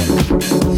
Bye.